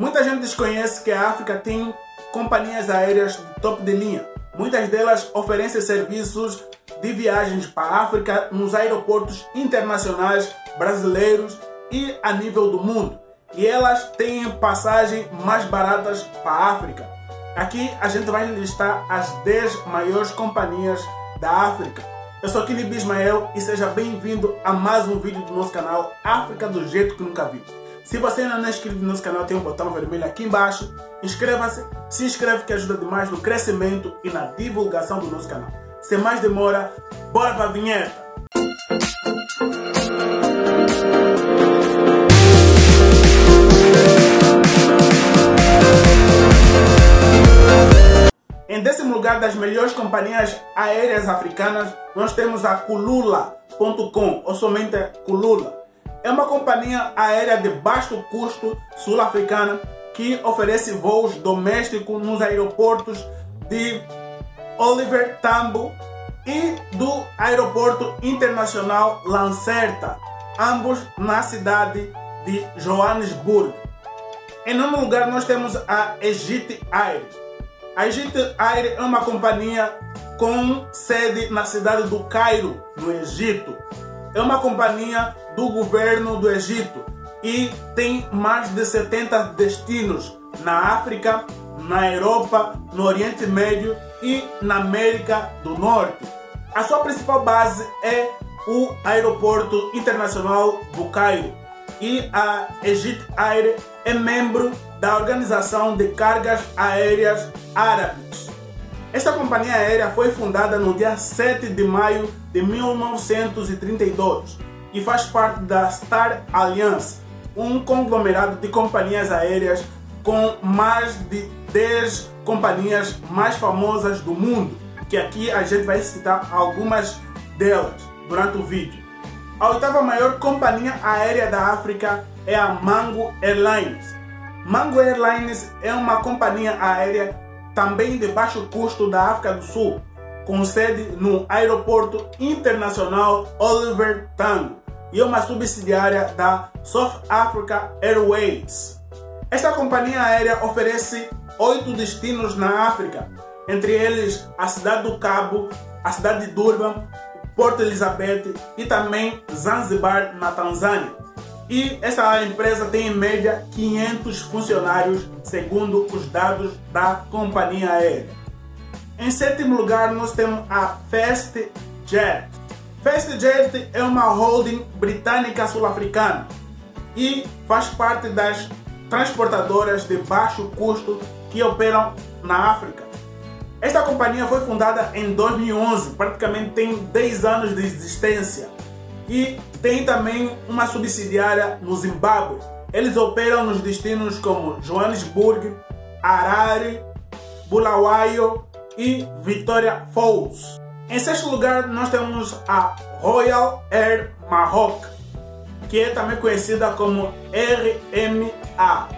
Muita gente desconhece que a África tem companhias aéreas top de linha. Muitas delas oferecem serviços de viagens para a África nos aeroportos internacionais brasileiros e a nível do mundo. E elas têm passagem mais baratas para a África. Aqui a gente vai listar as 10 maiores companhias da África. Eu sou Kili Bismael e seja bem-vindo a mais um vídeo do nosso canal África do Jeito que Nunca Viu. Se você ainda não é inscrito no nosso canal, tem um botão vermelho aqui embaixo. Inscreva-se, se inscreve que ajuda demais no crescimento e na divulgação do nosso canal. Sem mais demora, bora para a vinheta! Em décimo lugar das melhores companhias aéreas africanas, nós temos a Kulula.com, ou somente Kulula. É uma companhia aérea de baixo custo sul-africana que oferece voos domésticos nos aeroportos de Oliver Tambo e do Aeroporto Internacional Lancerta, ambos na cidade de Johannesburg. Em nono lugar, nós temos a Egypt Air. A Egypt Air é uma companhia com sede na cidade do Cairo, no Egito. É uma companhia do governo do Egito e tem mais de 70 destinos na África, na Europa, no Oriente Médio e na América do Norte. A sua principal base é o Aeroporto Internacional do Cairo e a Egypt Air é membro da Organização de Cargas Aéreas Árabes. Esta companhia aérea foi fundada no dia 7 de maio de 1932 e faz parte da Star Alliance, um conglomerado de companhias aéreas com mais de 10 companhias mais famosas do mundo, que aqui a gente vai citar algumas delas durante o vídeo. A oitava maior companhia aérea da África é a Mango Airlines. Mango Airlines é uma companhia aérea também de baixo custo da África do Sul, com sede no Aeroporto Internacional Oliver Tambo e é uma subsidiária da South Africa Airways. Esta companhia aérea oferece oito destinos na África, entre eles a cidade do Cabo, a cidade de Durban, Porto Elizabeth e também Zanzibar, na Tanzânia. E essa empresa tem em média 500 funcionários, segundo os dados da companhia aérea. Em sétimo lugar, nós temos a FastJet. FastJet é uma holding britânica sul-africana e faz parte das transportadoras de baixo custo que operam na África. Esta companhia foi fundada em 2011, praticamente tem 10 anos de existência e tem também uma subsidiária no Zimbábue. Eles operam nos destinos como Johannesburg, Harare, Bulawayo e Victoria Falls. Em sexto lugar, nós temos a Royal Air Maroc, que é também conhecida como RMA,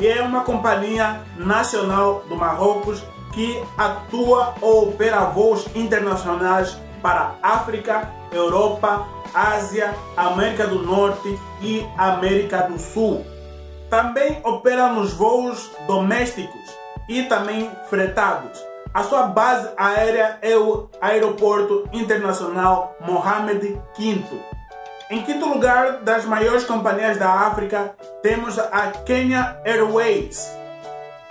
e é uma companhia nacional do Marrocos que atua ou opera voos internacionais para África, Europa, Ásia, América do Norte e América do Sul. Também opera nos voos domésticos e também fretados. A sua base aérea é o Aeroporto Internacional Mohammed V. Em quinto lugar das maiores companhias da África, temos a Kenya Airways.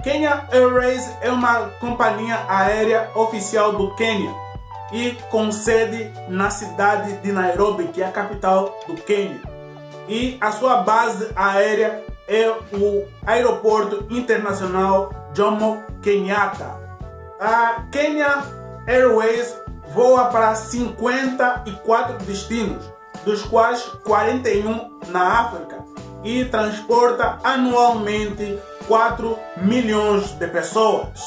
Kenya Airways é uma companhia aérea oficial do Quênia e com sede na cidade de Nairobi, que é a capital do Quênia. E a sua base aérea é o Aeroporto Internacional Jomo Kenyatta. A Kenya Airways voa para 54 destinos, dos quais 41 na África, e transporta anualmente 4 milhões de pessoas.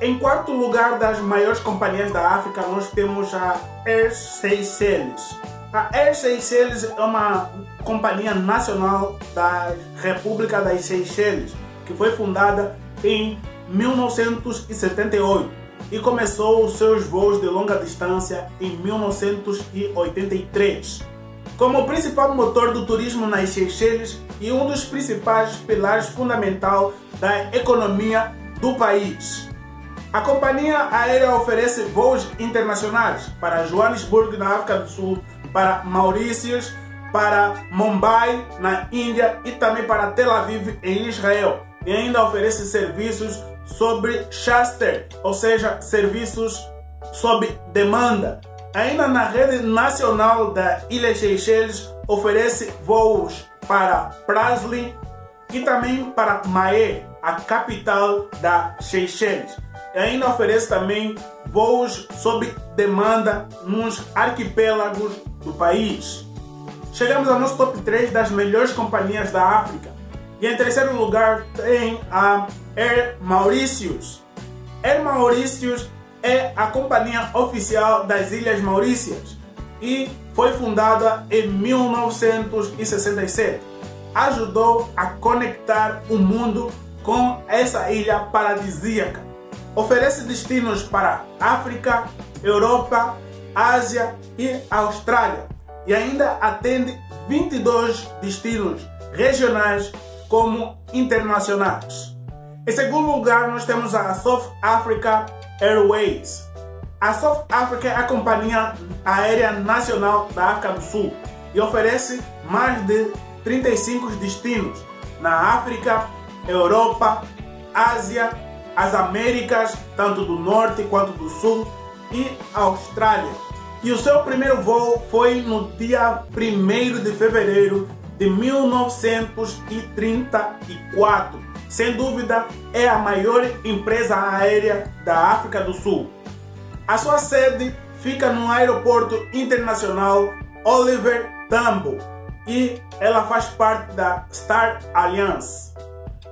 Em quarto lugar das maiores companhias da África, nós temos a Air Seychelles. A Air Seychelles é uma companhia nacional da República das Seychelles, que foi fundada em 1978 e começou seus voos de longa distância em 1983. como principal motor do turismo nas Seychelles e um dos principais pilares fundamental da economia do país. A companhia aérea oferece voos internacionais para Joanesburgo, na África do Sul, para Maurícios, para Mumbai, na Índia e também para Tel Aviv, em Israel. E ainda oferece serviços sobre charter, ou seja, serviços sob demanda. Ainda na rede nacional da Ilha Seychelles oferece voos para Praslin e também para Mahé, a capital da Seychelles. E ainda oferece também voos sob demanda nos arquipélagos do país. Chegamos ao nosso top 3 das melhores companhias da África. Em terceiro lugar tem a Air Mauritius. Air Mauritius é a companhia oficial das Ilhas Maurícias e foi fundada em 1967. Ajudou a conectar o mundo com essa ilha paradisíaca. Oferece destinos para África, Europa, Ásia e Austrália e ainda atende 22 destinos regionais como internacionais. Em segundo lugar, nós temos a South Africa Airways. A South Africa é a companhia aérea nacional da África do Sul e oferece mais de 35 destinos na África, Europa, Ásia, as Américas, tanto do Norte quanto do Sul, e Austrália. E o seu primeiro voo foi no dia 1 de fevereiro de 1934. Sem dúvida, é a maior empresa aérea da África do Sul. A sua sede fica no Aeroporto Internacional Oliver Tambo e ela faz parte da Star Alliance.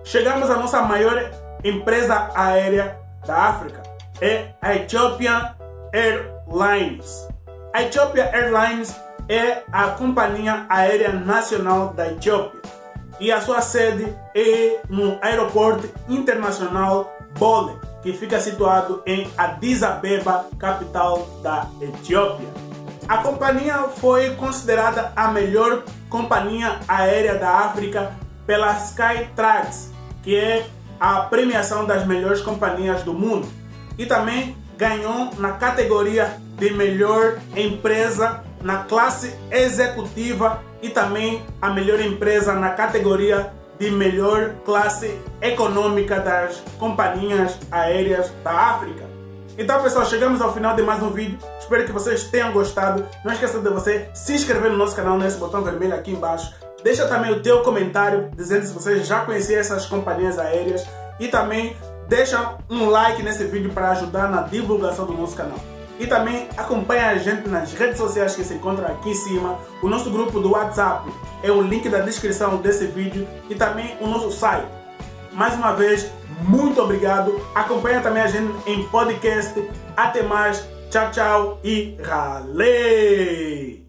Chegamos à nossa maior empresa aérea da África, é a Ethiopian Airlines. A Airlines é a companhia aérea nacional da Etiópia e a sua sede é no Aeroporto Internacional Bole, que fica situado em Addis Abeba, capital da Etiópia. A companhia foi considerada a melhor companhia aérea da África pela Skytrax, que é a premiação das melhores companhias do mundo, e também ganhou na categoria de melhor empresa na classe executiva e também a melhor empresa na categoria de melhor classe econômica das companhias aéreas da África. Então pessoal, chegamos ao final de mais um vídeo. Espero que vocês tenham gostado. Não esqueça de você se inscrever no nosso canal nesse botão vermelho aqui embaixo. Deixa também o teu comentário dizendo se você já conhecia essas companhias aéreas e também deixa um like nesse vídeo para ajudar na divulgação do nosso canal. E também acompanha a gente nas redes sociais que se encontram aqui em cima. O nosso grupo do WhatsApp é o link da descrição desse vídeo e também o nosso site. Mais uma vez, muito obrigado. Acompanha também a gente em podcast. Até mais. Tchau, tchau e ralei!